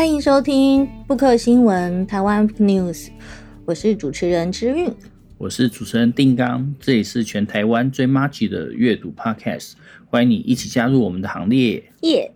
欢迎收听布克新闻台湾 News，我是主持人之韵，我是主持人定刚，这里是全台湾最麻吉的阅读 Podcast，欢迎你一起加入我们的行列。耶！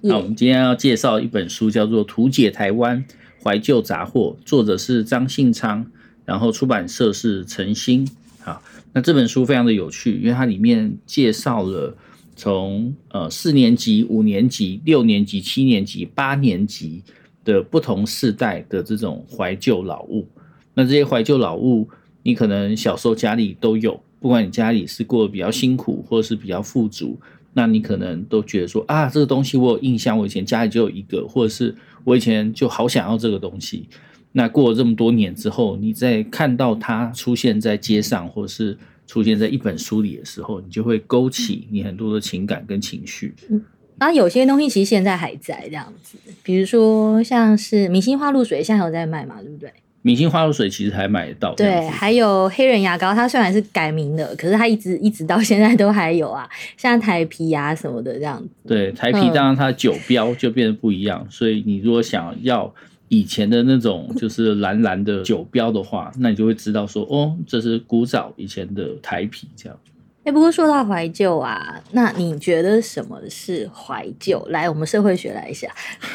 那我们今天要介绍一本书，叫做《图解台湾怀旧杂货》，作者是张信昌，然后出版社是晨星。好，那这本书非常的有趣，因为它里面介绍了。从呃四年级、五年级、六年级、七年级、八年级的不同世代的这种怀旧老物，那这些怀旧老物，你可能小时候家里都有，不管你家里是过得比较辛苦，或者是比较富足，那你可能都觉得说啊，这个东西我有印象，我以前家里就有一个，或者是我以前就好想要这个东西。那过了这么多年之后，你再看到它出现在街上，或者是。出现在一本书里的时候，你就会勾起你很多的情感跟情绪。嗯，然后有些东西其实现在还在这样子，比如说像是明星花露水，现在有在卖嘛，对不对？明星花露水其实还买得到。对，还有黑人牙膏，它虽然是改名的，可是它一直一直到现在都还有啊，像台啤啊什么的这样子。对，台皮当然它的酒标就变得不一样，嗯，所以你如果想要。以前的那种就是蓝蓝的酒标的话，那你就会知道说，哦，这是古早以前的台啤这样。哎，不过说到怀旧啊，那你觉得什么是怀旧？来，我们社会学来一下。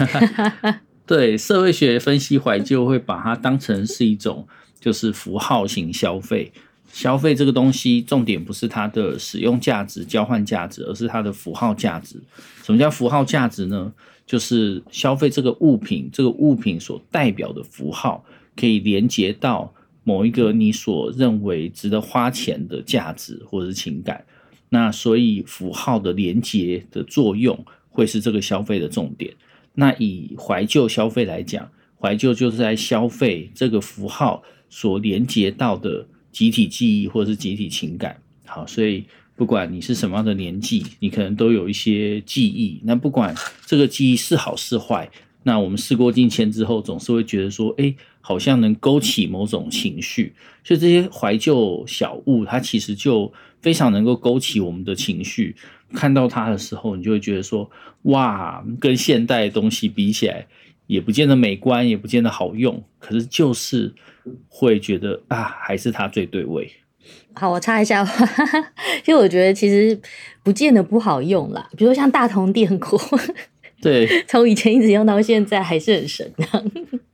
对，社会学分析怀旧会把它当成是一种就是符号型消费。消费这个东西，重点不是它的使用价值、交换价值，而是它的符号价值。什么叫符号价值呢？就是消费这个物品，这个物品所代表的符号，可以连接到某一个你所认为值得花钱的价值或者是情感。那所以符号的连接的作用，会是这个消费的重点。那以怀旧消费来讲，怀旧就是在消费这个符号所连接到的。集体记忆或者是集体情感，好，所以不管你是什么样的年纪，你可能都有一些记忆。那不管这个记忆是好是坏，那我们事过境迁之后，总是会觉得说，哎，好像能勾起某种情绪。所以这些怀旧小物，它其实就非常能够勾起我们的情绪。看到它的时候，你就会觉得说，哇，跟现代东西比起来，也不见得美观，也不见得好用，可是就是。会觉得啊，还是它最对味。好，我插一下话，其实我觉得其实不见得不好用啦。比如说像大同电锅，对，从以前一直用到现在还是很神。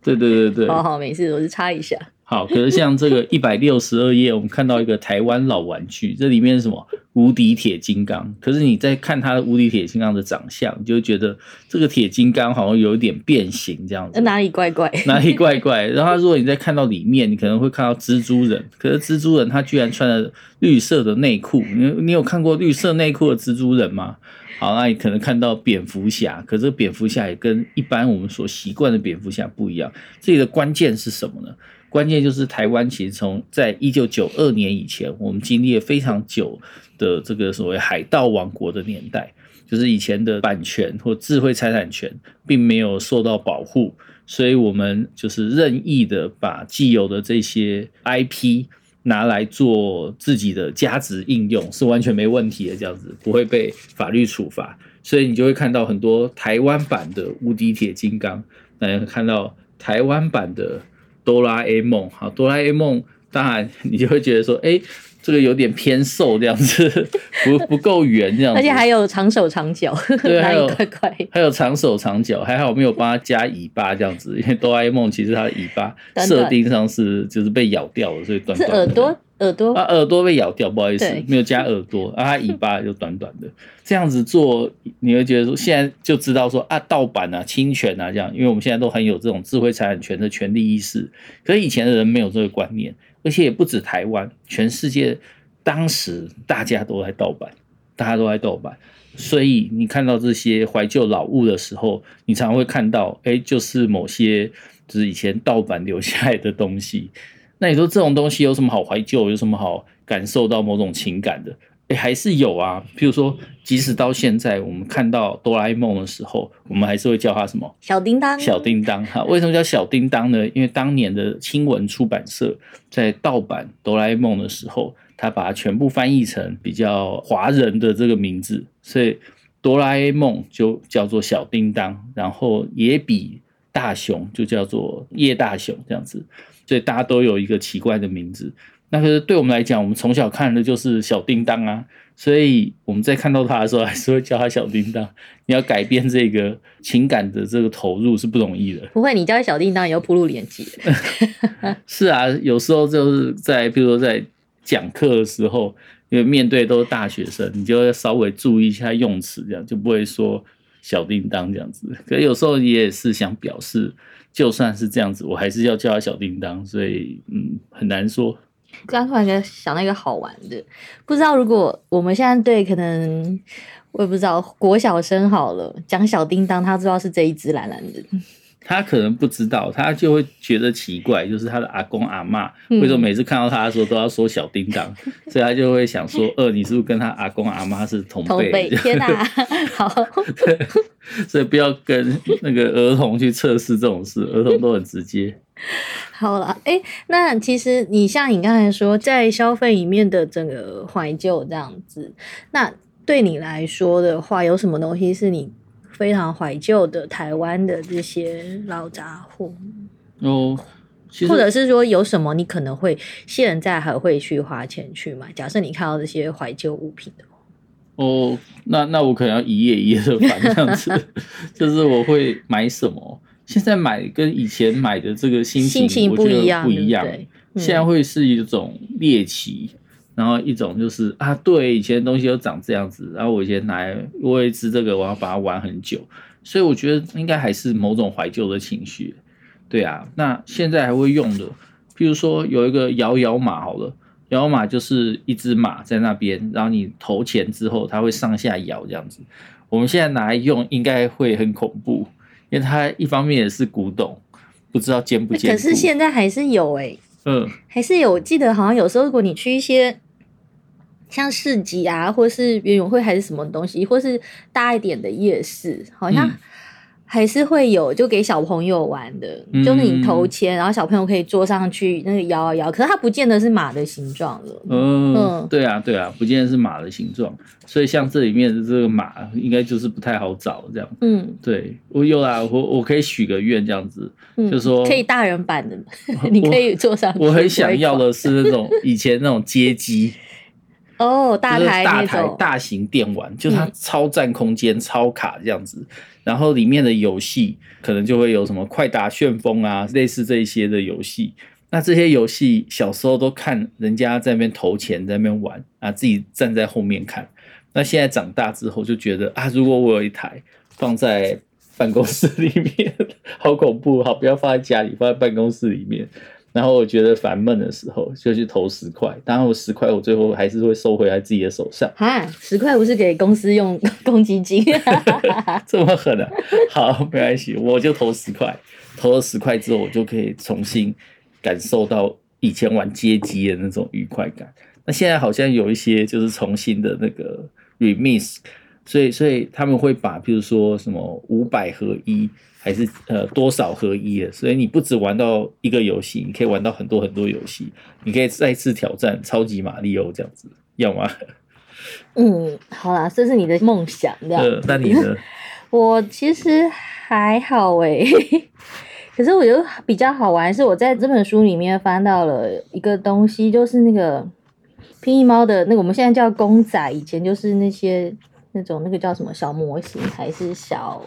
对对对对，好好没事，我就插一下。好，可是像这个一百六十二页，我们看到一个台湾老玩具，这里面是什么？无敌铁金刚。可是你在看它的无敌铁金刚的长相，你就会觉得这个铁金刚好像有一点变形这样子。哪里怪怪？哪里怪怪？然后如果你再看到里面，你可能会看到蜘蛛人。可是蜘蛛人他居然穿了绿色的内裤。你你有看过绿色内裤的蜘蛛人吗？好，那你可能看到蝙蝠侠。可是蝙蝠侠也跟一般我们所习惯的蝙蝠侠不一样。这里的关键是什么呢？关键就是台湾，其实从在一九九二年以前，我们经历了非常久的这个所谓海盗王国的年代，就是以前的版权或智慧财产权并没有受到保护，所以我们就是任意的把既有的这些 IP 拿来做自己的价值应用，是完全没问题的，这样子不会被法律处罚，所以你就会看到很多台湾版的无敌铁金刚，大家看到台湾版的。哆啦 A 梦，好，哆啦 A 梦，当然你就会觉得说，哎、欸，这个有点偏瘦这样子，不不够圆这样子，而且还有长手长脚，对，还有还有长手长脚，还好没有帮他加尾巴这样子，因为哆啦 A 梦其实它的尾巴设定上是就是被咬掉了，所以短短耳朵。耳朵？啊，耳朵被咬掉，不好意思，没有加耳朵啊，它尾巴就短短的，这样子做，你会觉得说，现在就知道说啊，盗版啊，侵权啊，这样，因为我们现在都很有这种智慧财产权的权利意识，可是以前的人没有这个观念，而且也不止台湾，全世界当时大家都在盗版，大家都在盗版，所以你看到这些怀旧老物的时候，你常常会看到，哎，就是某些就是以前盗版留下来的东西。那你说这种东西有什么好怀旧？有什么好感受到某种情感的？哎，还是有啊。譬如说，即使到现在，我们看到哆啦 A 梦的时候，我们还是会叫它什么？小叮当。小叮当哈，为什么叫小叮当呢？因为当年的新闻出版社在盗版哆啦 A 梦的时候，他把它全部翻译成比较华人的这个名字，所以哆啦 A 梦就叫做小叮当，然后也比大雄就叫做叶大雄这样子，所以大家都有一个奇怪的名字。那可是对我们来讲，我们从小看的就是小叮当啊，所以我们在看到他的时候，还是会叫他小叮当。你要改变这个情感的这个投入是不容易的。不会，你叫小叮当也要铺路连接。是啊，有时候就是在，比如说在讲课的时候，因为面对都是大学生，你就要稍微注意一下用词，这样就不会说小叮当这样子。可是有时候也是想表示，就算是这样子，我还是要叫他小叮当，所以嗯，很难说。刚突然间想到一个好玩的，不知道如果我们现在对可能我也不知道国小生好了讲小叮当，他知道是这一只蓝蓝的，他可能不知道，他就会觉得奇怪，就是他的阿公阿嬷为什么每次看到他的时候都要说小叮当，嗯、所以他就会想说，呃，你是不是跟他阿公阿妈是同辈？同辈，天哪，好，所以不要跟那个儿童去测试这种事，儿童都很直接。好了，哎、欸，那其实你像你刚才说，在消费里面的整个怀旧这样子，那对你来说的话，有什么东西是你非常怀旧的台湾的这些老杂货？哦，或者是说有什么你可能会现在还会去花钱去买？假设你看到这些怀旧物品的话，哦，那那我可能要一页一页的翻这样子，就是我会买什么？现在买跟以前买的这个心情，心情不一样不一样。现在会是一种猎奇，然后一种就是啊，对，以前的东西都长这样子，然后我以前来我也吃这个，我要把它玩很久，所以我觉得应该还是某种怀旧的情绪。对啊，那现在还会用的，譬如说有一个摇摇马，好了，摇摇马就是一只马在那边，然后你投钱之后，它会上下摇这样子。我们现在拿来用，应该会很恐怖。因为它一方面也是古董，不知道坚不坚。可是现在还是有哎、欸，嗯，还是有。记得好像有时候，如果你去一些像市集啊，或是园游会还是什么东西，或是大一点的夜市，好像。嗯还是会有，就给小朋友玩的，嗯、就是你投钱，然后小朋友可以坐上去，那个摇摇摇。可是它不见得是马的形状了。嗯，嗯对啊，对啊，不见得是马的形状。所以像这里面的这个马，应该就是不太好找这样。嗯，对，我有啦，我我可以许个愿这样子，嗯、就说可以大人版的，你可以坐上去。我很想要的是那种以前那种街机。哦，大台大台大型电玩，就是它超占空间、嗯、超卡这样子。然后里面的游戏可能就会有什么快打旋风啊，类似这一些的游戏。那这些游戏小时候都看人家在那边投钱，在那边玩啊，自己站在后面看。那现在长大之后就觉得啊，如果我有一台放在办公室里面，好恐怖，好，不要放在家里，放在办公室里面。然后我觉得烦闷的时候，就去投十块。当然，我十块我最后还是会收回来自己的手上。哈，十块不是给公司用 公积金？这么狠啊！好，没关系，我就投十块。投了十块之后，我就可以重新感受到以前玩街机的那种愉快感。那现在好像有一些就是重新的那个 remix，所以所以他们会把，比如说什么五百合一。还是呃多少合一的，所以你不只玩到一个游戏，你可以玩到很多很多游戏，你可以再次挑战超级玛利欧这样子，要吗？嗯，好啦，这是你的梦想，这样。呃，那你呢？我其实还好哎，可是我觉得比较好玩是，我在这本书里面翻到了一个东西，就是那个霹雳猫的那个，我们现在叫公仔，以前就是那些那种那个叫什么小模型还是小。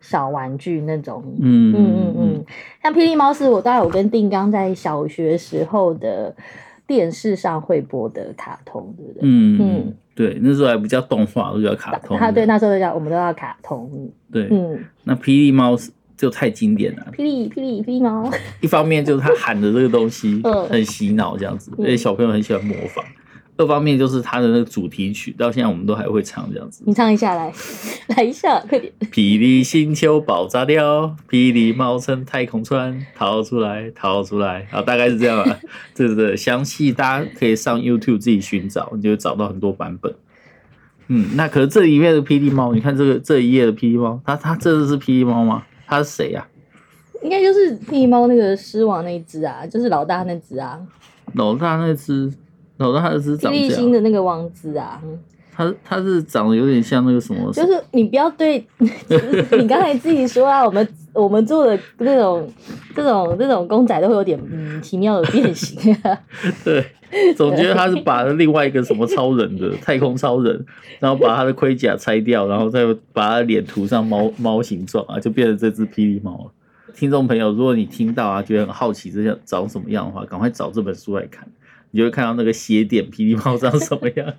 小玩具那种，嗯嗯嗯嗯，像霹雳猫是我大概我跟定刚在小学时候的电视上会播的卡通，对不对？嗯嗯，对，那时候还不叫动画，都叫卡通。他对那时候都叫我们都叫卡通。对，嗯，那霹雳猫就太经典了。霹雳霹雳霹雳猫，一方面就是他喊的这个东西 很洗脑，这样子，而且小朋友很喜欢模仿。各方面就是它的那个主题曲，到现在我们都还会唱这样子。你唱一下来，来一下，快点。霹雳星球爆炸掉，霹雳猫乘太空船逃出来，逃出来，啊，大概是这样吧。对对对，详细大家可以上 YouTube 自己寻找，你就会找到很多版本。嗯，那可是这里面的霹雳猫，你看这个这一页的霹雳猫，它它这是霹雳猫吗？它是谁呀？应该就是霹雳猫那个狮王那一只啊，就是老大那只啊。老大那只。老大他的是霹雳星的那个王子啊，他他是长得有点像那个什么？就是你不要对，你刚才自己说啊，我们我们做的那种这种这种公仔都会有点嗯奇妙的变形啊。对，总觉得他是把另外一个什么超人的 太空超人，然后把他的盔甲拆掉，然后再把他脸涂上猫猫形状啊，就变成这只霹雳猫了。听众朋友，如果你听到啊，觉得很好奇这些长什么样的话，赶快找这本书来看，你就会看到那个斜点霹雳猫长什么样。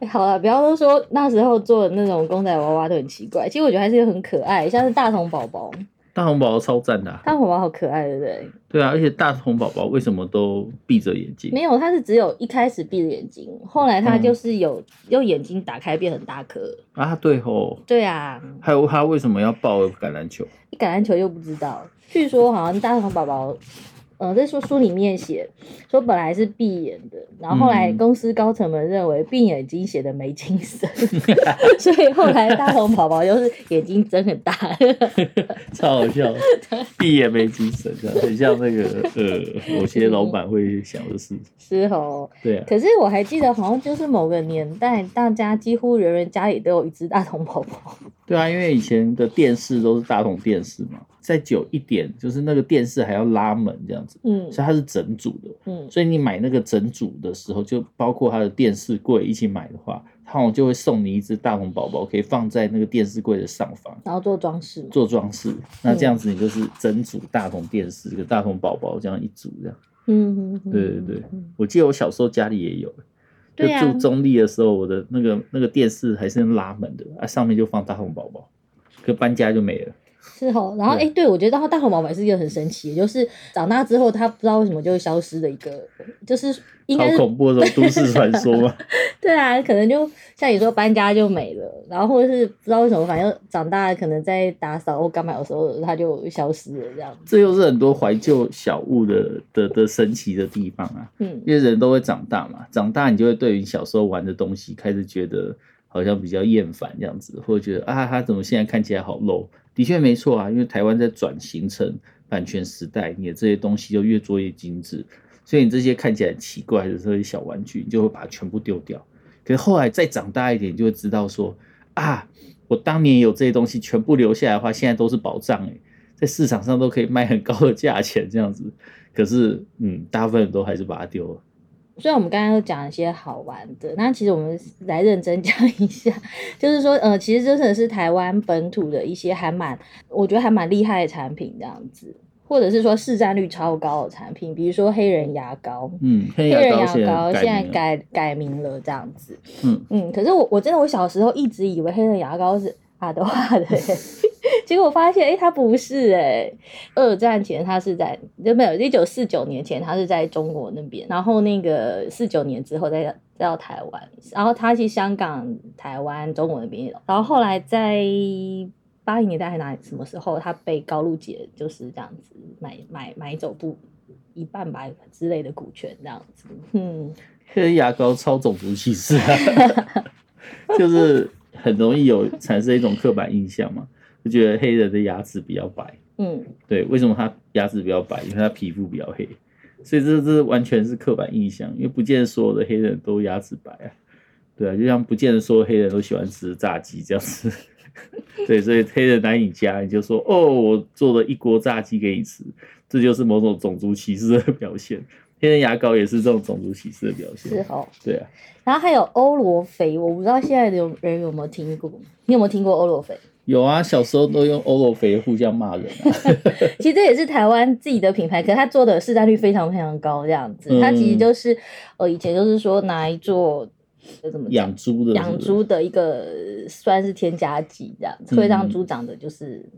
欸、好了，不要都说那时候做的那种公仔娃娃都很奇怪，其实我觉得还是很可爱，像是大童宝宝。大童宝宝超赞的、啊，大童宝宝好可爱，对不对？对啊，而且大童宝宝为什么都闭着眼睛？没有，他是只有一开始闭着眼睛，后来他就是有用眼睛打开变很大颗、嗯、啊。对吼，对啊。还有他为什么要抱橄榄球？橄榄球又不知道，据说好像大童宝宝。嗯，在书书里面写说本来是闭眼的，然后后来公司高层们认为闭眼睛写的没精神，所以后来大童宝宝就是眼睛睁很大，超好笑，闭眼没精神，的很像那个呃，某些老板会想的事。是哦，对啊。可是我还记得，好像就是某个年代，大家几乎人人家里都有一只大童宝宝。对啊，因为以前的电视都是大童电视嘛。再久一点，就是那个电视还要拉门这样子，嗯，所以它是整组的，嗯，所以你买那个整组的时候，就包括它的电视柜一起买的话，它好像就会送你一只大红宝宝，可以放在那个电视柜的上方，然后做装饰，做装饰。那这样子你就是整组大童电视，一个大童宝宝这样一组这样，嗯嗯，对对对，我记得我小时候家里也有，就住中立的时候，我的那个那个电视还是拉门的，啊，上面就放大红宝宝，可搬家就没了。是哦，然后哎，对，对我觉得大童宝宝是一个很神奇，就是长大之后他不知道为什么就会消失的一个，就是应该是好恐怖的都市传说嘛。对啊，可能就像你说搬家就没了，然后或者是不知道为什么，反正长大了可能在打扫或干嘛的时候它就消失了这样。这又是很多怀旧小物的的的神奇的地方啊。嗯，因为人都会长大嘛，长大你就会对于小时候玩的东西开始觉得好像比较厌烦这样子，或者觉得啊，他怎么现在看起来好 low。的确没错啊，因为台湾在转型成版权时代，你的这些东西就越做越精致，所以你这些看起来奇怪的这些小玩具，你就会把它全部丢掉。可是后来再长大一点，就会知道说啊，我当年有这些东西全部留下来的话，现在都是宝藏诶，在市场上都可以卖很高的价钱这样子。可是嗯，大部分都还是把它丢了。虽然我们刚刚都讲一些好玩的，那其实我们来认真讲一下，就是说，呃，其实真的是台湾本土的一些还蛮，我觉得还蛮厉害的产品这样子，或者是说市占率超高的产品，比如说黑人牙膏，嗯，黑人牙膏现在改改名了这样子，嗯。嗯，可是我我真的我小时候一直以为黑人牙膏是阿德华的。结果我发现，哎、欸，他不是哎、欸。二战前他是在，就没有一九四九年前他是在中国那边，然后那个四九年之后再再到台湾，然后他去香港、台湾、中国那边，然后后来在八零年代还哪什么时候，他被高露洁就是这样子买买买走不一半吧之类的股权这样子。嗯，牙膏超种族歧视啊，就是很容易有产生一种刻板印象嘛。就觉得黑人的牙齿比较白，嗯，对，为什么他牙齿比较白？因为他皮肤比较黑，所以这这完全是刻板印象。因为不见得所有的黑人都牙齿白啊，对啊，就像不见得所有黑人都喜欢吃炸鸡这样子，对，所以黑人来你家，你就说哦，我做了一锅炸鸡给你吃，这就是某种种族歧视的表现。黑人牙膏也是这种种族歧视的表现，是哦，对啊。然后还有欧罗肥，我不知道现在的人有没有听过，你有没有听过欧罗肥？有啊，小时候都用欧罗肥互相骂人啊。其实这也是台湾自己的品牌，可是它做的市占率非常非常高，这样子。嗯、它其实就是呃，以前就是说拿来做怎么养猪的，养猪的一个算是添加剂，这样子会让猪长得就是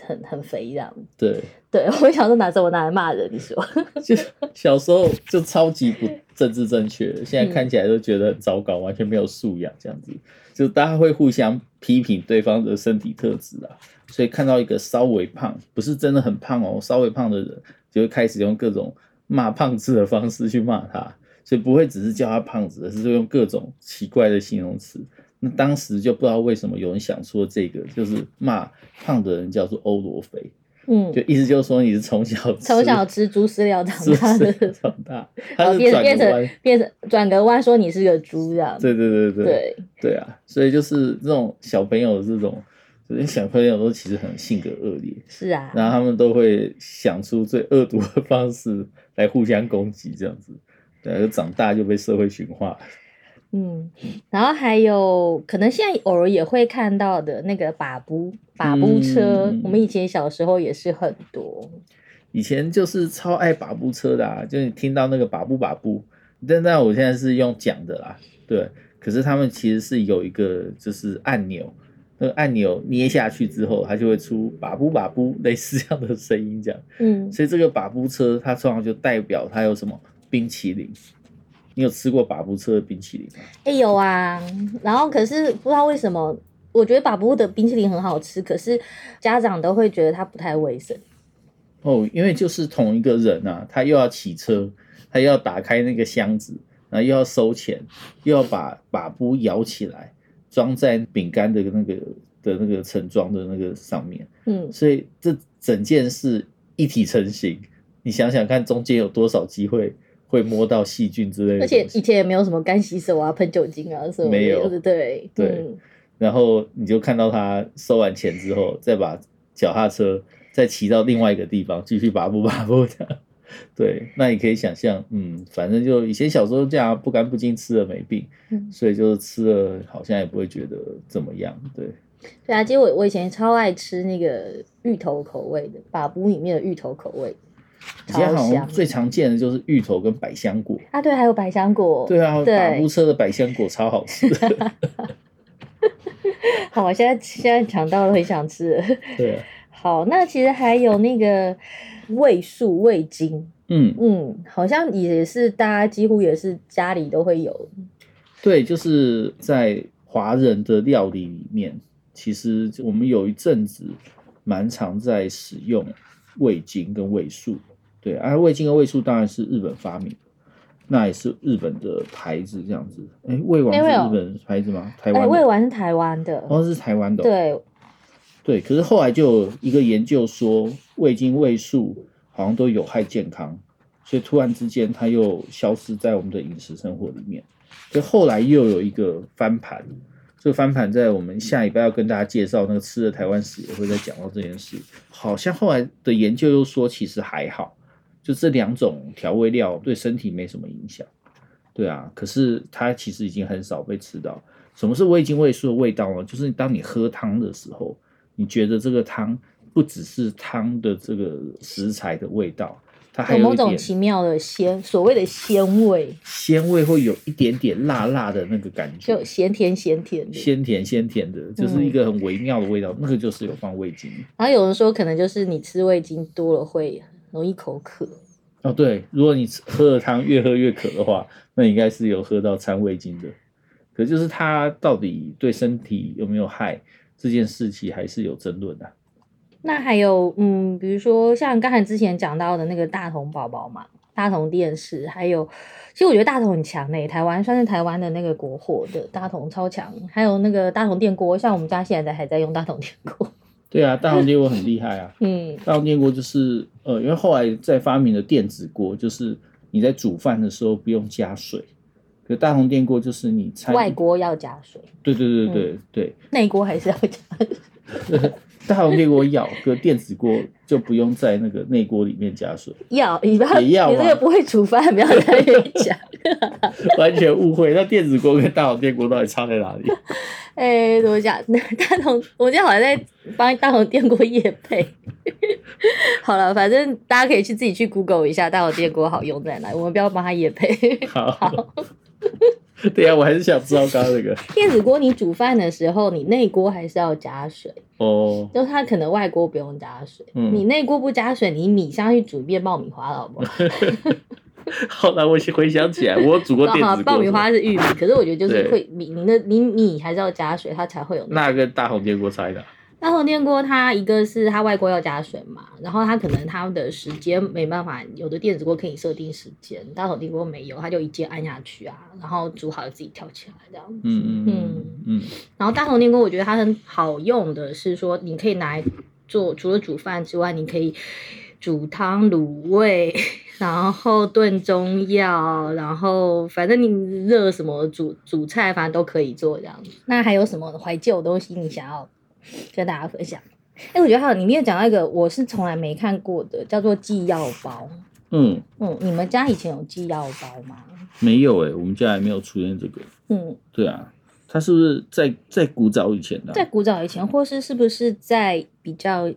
很很肥这样。对对，我想说拿着我拿来骂人，你说？就小时候就超级不政治正确，现在看起来都觉得很糟糕，完全没有素养这样子。就大家会互相批评对方的身体特质啊，所以看到一个稍微胖，不是真的很胖哦，稍微胖的人就会开始用各种骂胖子的方式去骂他，所以不会只是叫他胖子，而是用各种奇怪的形容词。那当时就不知道为什么有人想说这个，就是骂胖的人叫做欧罗肥，嗯，就意思就是说你是从小从小吃猪饲料长大的，长大，然后变变成变成转个弯说你是个猪这样。对对对对对对啊，所以就是这种小朋友的这种，就是小朋友都其实很性格恶劣，是啊，然后他们都会想出最恶毒的方式来互相攻击这样子，对，就长大就被社会驯化。嗯，然后还有可能现在偶尔也会看到的那个把布把布车，嗯，我们以前小时候也是很多。以前就是超爱把布车的啊，就你听到那个把布把布，但但我现在是用讲的啦，对。可是他们其实是有一个就是按钮，那个按钮捏下去之后，它就会出把布把布类似这样的声音，这样。嗯，所以这个把布车它通常就代表它有什么冰淇淋。你有吃过把布车的冰淇淋吗？哎、欸，有啊。然后可是不知道为什么，我觉得把布的冰淇淋很好吃，可是家长都会觉得它不太卫生。哦，因为就是同一个人啊，他又要骑车，他又要打开那个箱子，然后又要收钱，又要把把布摇起来，装在饼干的那个的那个盛装的那个上面。嗯，所以这整件事一体成型。你想想看，中间有多少机会？会摸到细菌之类的，而且以前也没有什么干洗手啊、喷酒精啊什么，没有，对对、嗯。然后你就看到他收完钱之后，再把脚踏车再骑到另外一个地方，继续把布 把布这样。对，那你可以想象，嗯，反正就以前小时候这样不干不净吃了没病，嗯，所以就是吃了好像也不会觉得怎么样，对。对啊，其实我我以前超爱吃那个芋头口味的，把布里面的芋头口味。以前好像最常见的就是芋头跟百香果啊，对，还有百香果，对啊，把布车的百香果超好吃。好，我现在现在抢到了，很想吃。对，好，那其实还有那个味素味精，嗯嗯，好像也是大家几乎也是家里都会有。对，就是在华人的料理里面，其实我们有一阵子蛮常在使用味精跟味素。对，而、啊、味精和味素当然是日本发明的，那也是日本的牌子这样子。哎，味丸是日本牌子吗？台湾的。味丸是台湾的。哦，是台湾的。对。对，可是后来就有一个研究说，味精、味素好像都有害健康，所以突然之间它又消失在我们的饮食生活里面。所以后来又有一个翻盘，这个翻盘在我们下礼拜要跟大家介绍那个吃的台湾史也会再讲到这件事。好像后来的研究又说，其实还好。就这两种调味料对身体没什么影响，对啊，可是它其实已经很少被吃到。什么是味精味素的味道呢？就是当你喝汤的时候，你觉得这个汤不只是汤的这个食材的味道，它还有，有某种奇妙的鲜，所谓的鲜味，鲜味会有一点点辣辣的那个感觉，就咸甜咸甜的，鲜甜鲜甜的，就是一个很微妙的味道，嗯、那个就是有放味精。然后有人说，可能就是你吃味精多了会。容易口渴哦，对，如果你喝了汤越喝越渴的话，那应该是有喝到掺味精的。可就是它到底对身体有没有害这件事情还是有争论的。那还有，嗯，比如说像刚才之前讲到的那个大同宝宝嘛，大同电视，还有，其实我觉得大同很强诶，台湾算是台湾的那个国货的大同超强，还有那个大同电锅，像我们家现在还在用大同电锅。对啊，大红电锅很厉害啊。嗯，大红电锅就是呃，因为后来在发明了电子锅，就是你在煮饭的时候不用加水。可大红电锅就是你外锅要加水。对对对对、嗯、对。内锅还是要加水。大红电锅要，可电子锅就不用在那个内锅里面加水。要，你不要，也要。你这个不会煮饭，不要在那边 讲。完全误会，那电子锅跟大红电锅到底差在哪里？哎、欸，怎么讲？大同，我今天好像在帮大同电锅夜配。好了，反正大家可以去自己去 Google 一下大同电锅好用在哪，我们不要帮他夜配。好。好 对呀，我还是想知道刚刚那个 电子锅，你煮饭的时候，你内锅还是要加水哦。就它可能外锅不用加水，嗯、你内锅不加水，你米下去煮一遍爆米花了，好不好？后来我回想起来，我煮过电子锅，爆米花是玉米，可是我觉得就是会米，你的你米还是要加水，它才会有。那个大红电锅差一点。大头电锅它一个是它外锅要加水嘛，然后它可能它的时间没办法，有的电子锅可以设定时间，大头电锅没有，它就一键按下去啊，然后煮好了自己跳起来这样子。嗯嗯嗯嗯。然后大头电锅我觉得它很好用的是说，你可以拿来做，除了煮饭之外，你可以煮汤、卤味，然后炖中药，然后反正你热什么煮煮菜，反正都可以做这样子。那还有什么怀旧的东西你想要跟大家分享？哎，我觉得还有里面有讲到一个我是从来没看过的，叫做寄药包。嗯嗯，你们家以前有寄药包吗？没有哎、欸，我们家还没有出现这个。嗯，对啊，它是不是在在古早以前的、啊？在古早以前，或是是不是在比较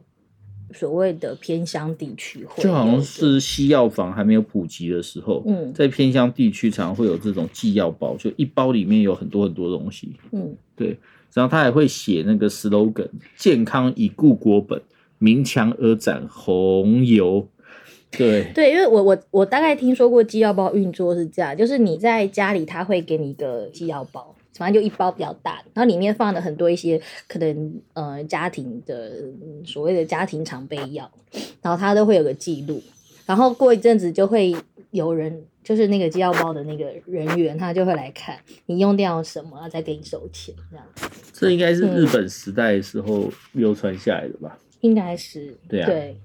所谓的偏乡地区？就好像是西药房还没有普及的时候，嗯，在偏乡地区常常会有这种寄药包，就一包里面有很多很多东西。嗯，对。然后他还会写那个 slogan：“ 健康以固国本，明强而斩红油。”对对，因为我我我大概听说过寄药包运作是这样，就是你在家里他会给你一个寄药包，反正就一包比较大，然后里面放了很多一些可能呃家庭的所谓的家庭常备药，然后他都会有个记录，然后过一阵子就会有人。就是那个寄药包的那个人员，他就会来看你用掉什么，再给你收钱这样。这应该是日本时代的时候流传下来的吧？嗯、应该是。对啊。对。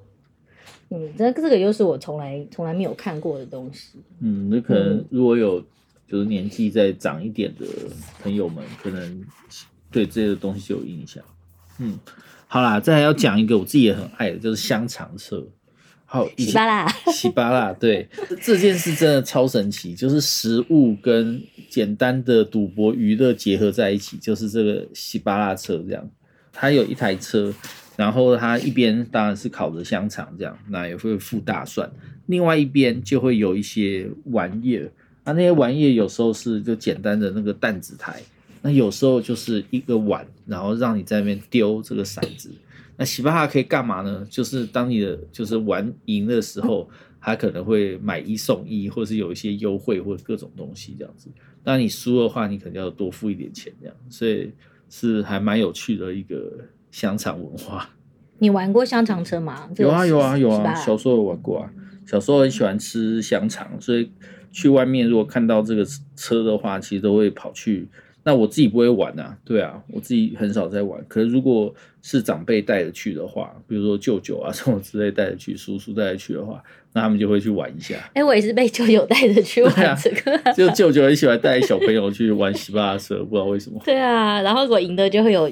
嗯，这这个又是我从来从来没有看过的东西。嗯，那可能如果有就是年纪再长一点的朋友们，可能对这个东西就有印象。嗯，好啦，再来要讲一个我自己也很爱的，就是香肠车。好，喜巴拉，喜巴拉，对，这件事真的超神奇，就是食物跟简单的赌博娱乐结合在一起，就是这个喜巴拉车这样。它有一台车，然后它一边当然是烤着香肠这样，那也会附大蒜，另外一边就会有一些玩意儿，那那些玩意儿有时候是就简单的那个弹子台，那有时候就是一个碗，然后让你在那边丢这个骰子。那喜巴哈可以干嘛呢？就是当你的就是玩赢的时候，他可能会买一送一，或是有一些优惠或者各种东西这样子。当你输的话，你可能要多付一点钱这样。所以是还蛮有趣的一个香肠文化。你玩过香肠车吗？有啊有啊有啊，小时候有玩过啊。小时候很喜欢吃香肠，所以去外面如果看到这个车的话，其实都会跑去。那我自己不会玩啊，对啊，我自己很少在玩。可是如果是长辈带着去的话，比如说舅舅啊 什么之类带着去，叔叔带着去的话，那他们就会去玩一下。哎、欸，我也是被舅舅带着去玩这个，啊、就舅舅很喜欢带小朋友去玩喜巴拉车，不知道为什么。对啊，然后如果赢的就会有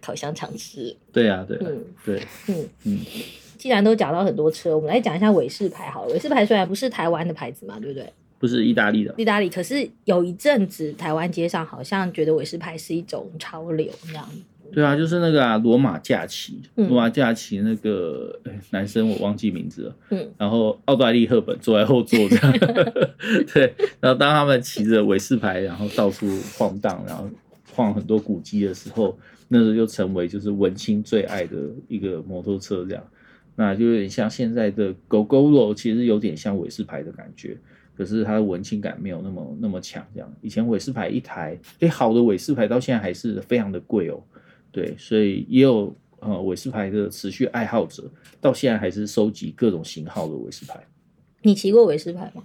烤香肠吃。对啊，对啊，嗯，对，嗯嗯。既然都讲到很多车，我们来讲一下伟士牌好了。伟士牌虽然不是台湾的牌子嘛，对不对？不是意大利的，意大利。可是有一阵子，台湾街上好像觉得韦斯牌是一种潮流这样。对啊，就是那个啊，罗马假期，罗马假期那个男生我忘记名字了。嗯。然后奥黛丽·赫本坐在后座这样。对。然后当他们骑着韦斯牌，然后到处晃荡，然后晃很多古迹的时候，那时候就成为就是文青最爱的一个摩托车这样。那就有点像现在的 Gogoro，其实有点像韦斯牌的感觉。可是它的文青感没有那么那么强，这样。以前伟士牌一台，哎，好的伟士牌到现在还是非常的贵哦，对，所以也有呃伟士牌的持续爱好者，到现在还是收集各种型号的伟士牌。你骑过伟士牌吗？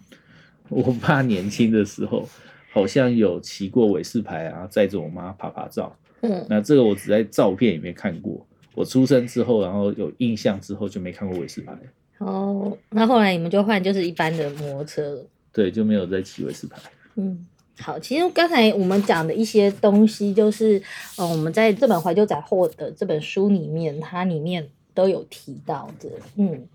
我爸年轻的时候好像有骑过伟士牌啊，载着我妈爬爬照。嗯，那这个我只在照片里面看过。我出生之后，然后有印象之后就没看过伟士牌。哦，那后来你们就换就是一般的摩托车了。对，就没有再骑伟士牌。嗯，好，其实刚才我们讲的一些东西，就是呃，我们在这本怀旧杂货的这本书里面，它里面都有提到的。嗯，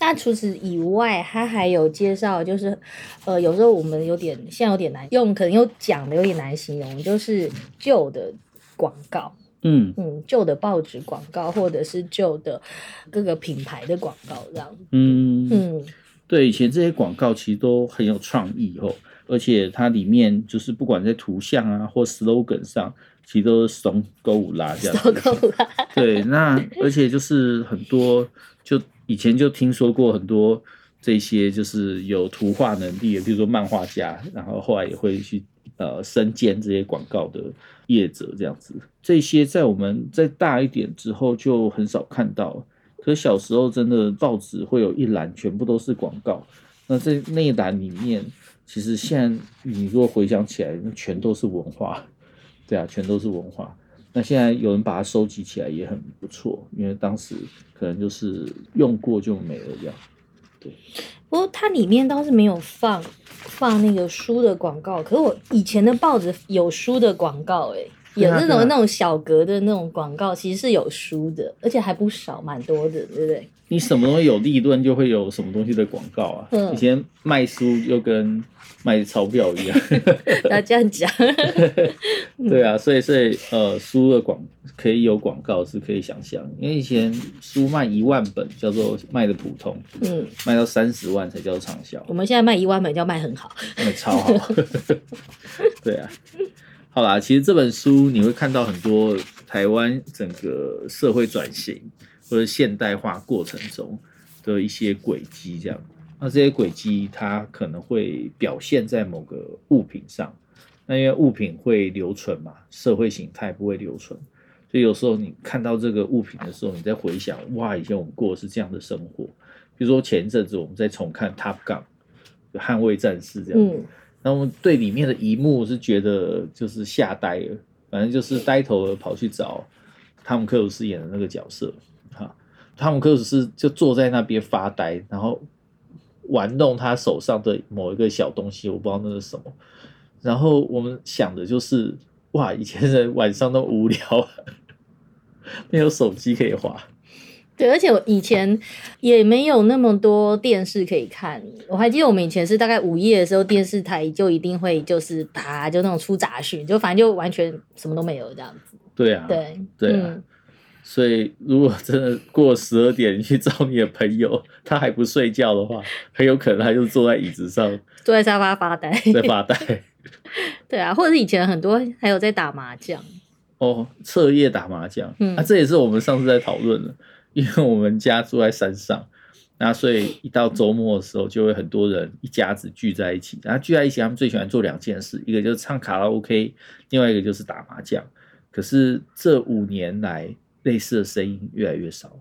那除此以外，它还有介绍，就是呃，有时候我们有点现在有点难用，可能又讲的有点难形容，就是旧的广告。嗯嗯，旧的报纸广告，或者是旧的各个品牌的广告，这样。嗯嗯。对，以前这些广告其实都很有创意哦，而且它里面就是不管在图像啊或 slogan 上，其实都是怂购物啦这样子。怂购物啦。对，那而且就是很多，就以前就听说过很多这些就是有图画能力的，比如说漫画家，然后后来也会去呃身兼这些广告的业者这样子。这些在我们再大一点之后就很少看到。可是小时候真的报纸会有一栏全部都是广告，那在那一栏里面，其实现在你如果回想起来，那全都是文化，对啊，全都是文化。那现在有人把它收集起来也很不错，因为当时可能就是用过就没了这样。对，不过它里面倒是没有放放那个书的广告，可是我以前的报纸有书的广告，哎，有那种那种小格的那种广告，其实是有书的，而且还不少，蛮多的，对不对？你什么东西有利润，就会有什么东西的广告啊。嗯、以前卖书又跟卖钞票一样。要这样讲。对啊，所以所以呃，书的广可以有广告是可以想象，因为以前书卖一万本叫做卖的普通，嗯，卖到三十万才叫畅销。我们现在卖一万本叫卖很好，卖超好。对啊，好啦，其实这本书你会看到很多台湾整个社会转型。或者现代化过程中的一些轨迹，这样，那这些轨迹它可能会表现在某个物品上，那因为物品会留存嘛，社会形态不会留存，所以有时候你看到这个物品的时候，你在回想，哇，以前我们过的是这样的生活。比如说前一阵子我们在重看《Top Gun》，捍卫战士这样，那我们对里面的一幕是觉得就是吓呆了，反正就是呆头了跑去找汤姆克鲁斯演的那个角色。哈汤姆克鲁斯就坐在那边发呆，然后玩弄他手上的某一个小东西，我不知道那是什么。然后我们想的就是，哇，以前人晚上都无聊，没有手机可以滑。对，而且我以前也没有那么多电视可以看。我还记得我们以前是大概午夜的时候，电视台就一定会就是打，就那种出杂讯，就反正就完全什么都没有这样子。对啊，对对啊。嗯所以，如果真的过十二点，你去找你的朋友，他还不睡觉的话，很有可能他就坐在椅子上，坐在沙发发呆，在发呆。对啊，或者是以前很多还有在打麻将。哦，彻夜打麻将，嗯，啊，这也是我们上次在讨论的，因为我们家住在山上，那所以一到周末的时候，就会很多人一家子聚在一起，然后聚在一起，他们最喜欢做两件事，一个就是唱卡拉 OK，另外一个就是打麻将。可是这五年来，类似的声音越来越少了，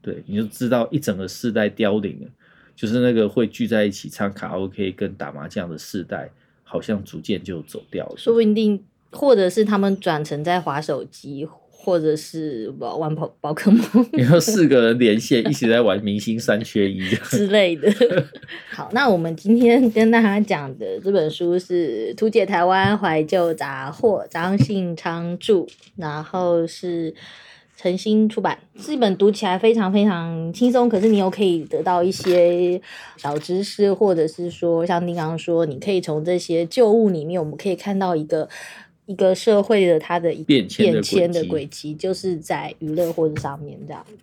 对，你就知道一整个世代凋零了，就是那个会聚在一起唱卡拉 OK 跟打麻将的世代，好像逐渐就走掉了。说不定，或者是他们转成在滑手机，或者是玩宝宝可梦。你说四个人连线一起在玩明星三缺一之类的。好，那我们今天跟大家讲的这本书是《图解台湾怀旧杂货》，张信昌著，然后是。诚心出版，是一本读起来非常非常轻松，可是你又可以得到一些小知识，或者是说像你刚刚说，你可以从这些旧物里面，我们可以看到一个一个社会的它的一变迁的轨迹，就是在娱乐或者上面这样子。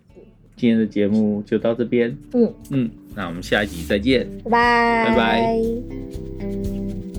今天的节目就到这边，嗯嗯，那我们下一集再见，拜拜，拜拜。